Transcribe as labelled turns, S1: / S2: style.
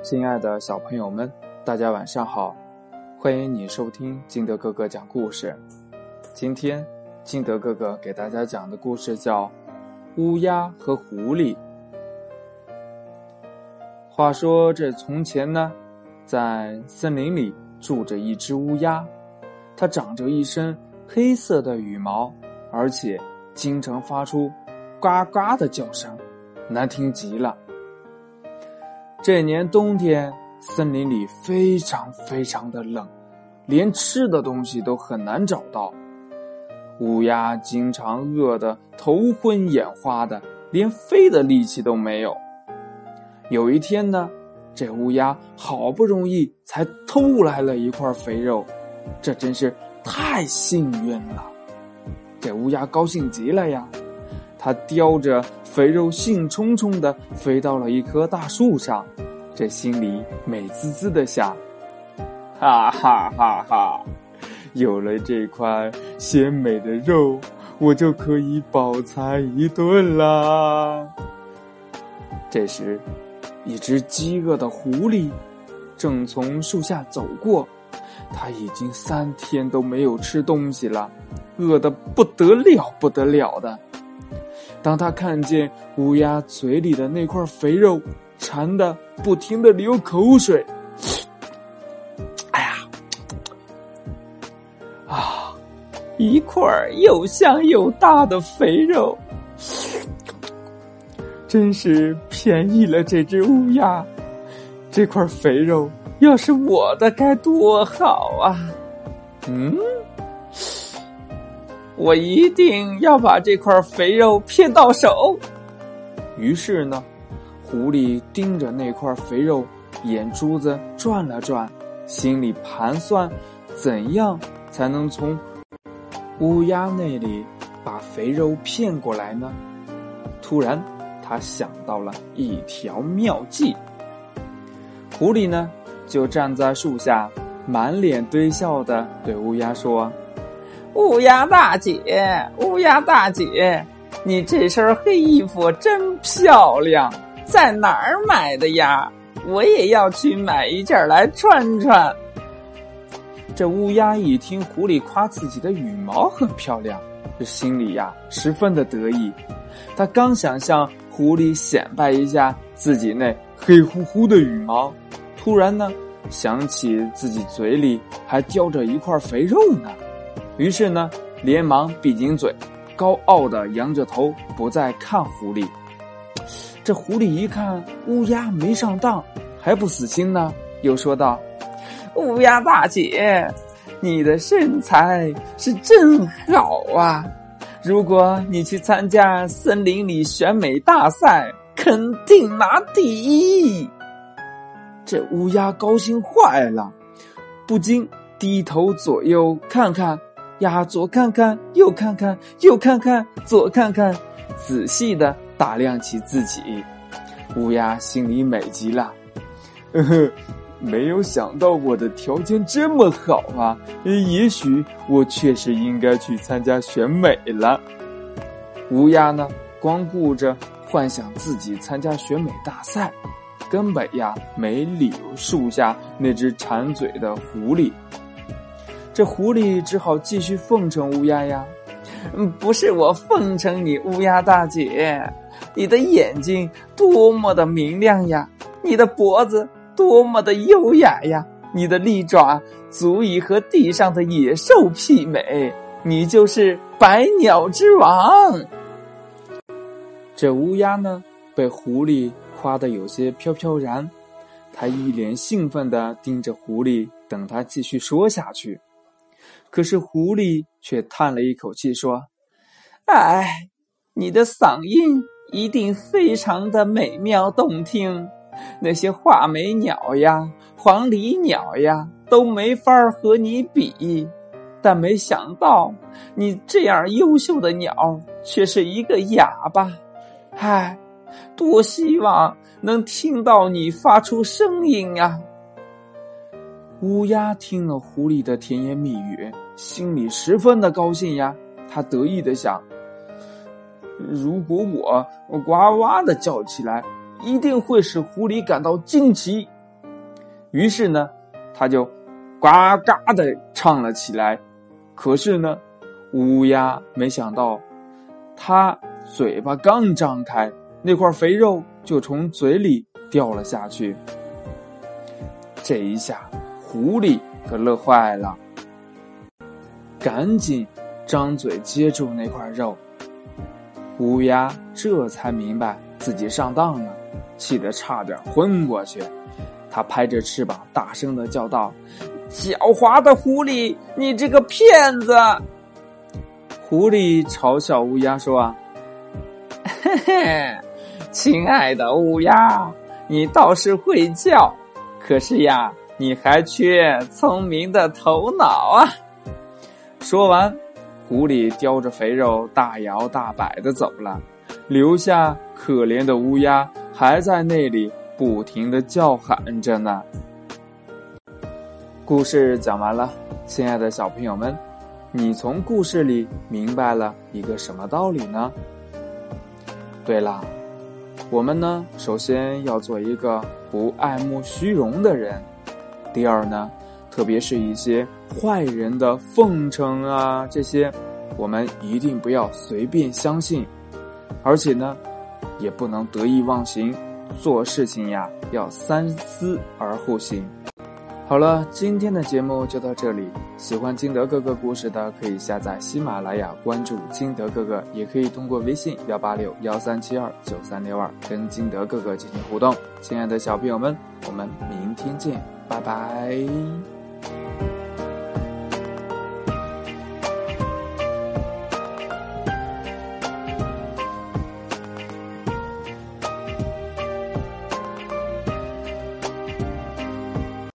S1: 亲爱的小朋友们，大家晚上好！欢迎你收听金德哥哥讲故事。今天，金德哥哥给大家讲的故事叫《乌鸦和狐狸》。话说这从前呢，在森林里住着一只乌鸦，它长着一身黑色的羽毛，而且经常发出呱呱的叫声，难听极了。这年冬天，森林里非常非常的冷，连吃的东西都很难找到。乌鸦经常饿得头昏眼花的，连飞的力气都没有。有一天呢，这乌鸦好不容易才偷来了一块肥肉，这真是太幸运了。这乌鸦高兴极了呀，它叼着。肥肉兴冲冲的飞到了一棵大树上，这心里美滋滋的想：“哈哈哈哈！有了这块鲜美的肉，我就可以饱餐一顿啦。”这时，一只饥饿的狐狸正从树下走过，它已经三天都没有吃东西了，饿得不得了，不得了的。当他看见乌鸦嘴里的那块肥肉，馋得不停的流口水。哎呀，啊，一块又香又大的肥肉，真是便宜了这只乌鸦。这块肥肉要是我的该多好啊！嗯。我一定要把这块肥肉骗到手。于是呢，狐狸盯着那块肥肉，眼珠子转了转，心里盘算，怎样才能从乌鸦那里把肥肉骗过来呢？突然，他想到了一条妙计。狐狸呢，就站在树下，满脸堆笑的对乌鸦说。乌鸦大姐，乌鸦大姐，你这身黑衣服真漂亮，在哪儿买的呀？我也要去买一件来穿穿。这乌鸦一听狐狸夸自己的羽毛很漂亮，这心里呀十分的得意。他刚想向狐狸显摆一下自己那黑乎乎的羽毛，突然呢想起自己嘴里还叼着一块肥肉呢。于是呢，连忙闭紧嘴，高傲的扬着头，不再看狐狸。这狐狸一看乌鸦没上当，还不死心呢，又说道：“乌鸦大姐，你的身材是真好啊！如果你去参加森林里选美大赛，肯定拿第一。”这乌鸦高兴坏了，不禁低头左右看看。呀，左看看，右看看，右看看，左看看，仔细的打量起自己。乌鸦心里美极了，呵呵，没有想到我的条件这么好啊！也许我确实应该去参加选美了。乌鸦呢，光顾着幻想自己参加选美大赛，根本呀没理由树下那只馋嘴的狐狸。这狐狸只好继续奉承乌鸦呀，不是我奉承你，乌鸦大姐，你的眼睛多么的明亮呀，你的脖子多么的优雅呀，你的利爪足以和地上的野兽媲美，你就是百鸟之王。这乌鸦呢，被狐狸夸得有些飘飘然，他一脸兴奋的盯着狐狸，等他继续说下去。可是狐狸却叹了一口气说：“哎，你的嗓音一定非常的美妙动听，那些画眉鸟呀、黄鹂鸟呀都没法和你比。但没想到你这样优秀的鸟却是一个哑巴。唉，多希望能听到你发出声音呀！”乌鸦听了狐狸的甜言蜜语，心里十分的高兴呀。他得意的想：“如果我呱呱的叫起来，一定会使狐狸感到惊奇，于是呢，他就呱嘎的唱了起来。可是呢，乌鸦没想到，它嘴巴刚张开，那块肥肉就从嘴里掉了下去。这一下，狐狸可乐坏了，赶紧张嘴接住那块肉。乌鸦这才明白自己上当了，气得差点昏过去。他拍着翅膀，大声的叫道。狡猾的狐狸，你这个骗子！狐狸嘲笑乌鸦说：“，嘿嘿，亲爱的乌鸦，你倒是会叫，可是呀，你还缺聪明的头脑啊！”说完，狐狸叼着肥肉，大摇大摆的走了，留下可怜的乌鸦还在那里不停的叫喊着呢。故事讲完了，亲爱的小朋友们，你从故事里明白了一个什么道理呢？对了，我们呢，首先要做一个不爱慕虚荣的人；第二呢，特别是一些坏人的奉承啊，这些我们一定不要随便相信，而且呢，也不能得意忘形，做事情呀要三思而后行。好了，今天的节目就到这里。喜欢金德哥哥故事的，可以下载喜马拉雅，关注金德哥哥，也可以通过微信幺八六幺三七二九三六二跟金德哥哥进行互动。亲爱的小朋友们，我们明天见，拜拜。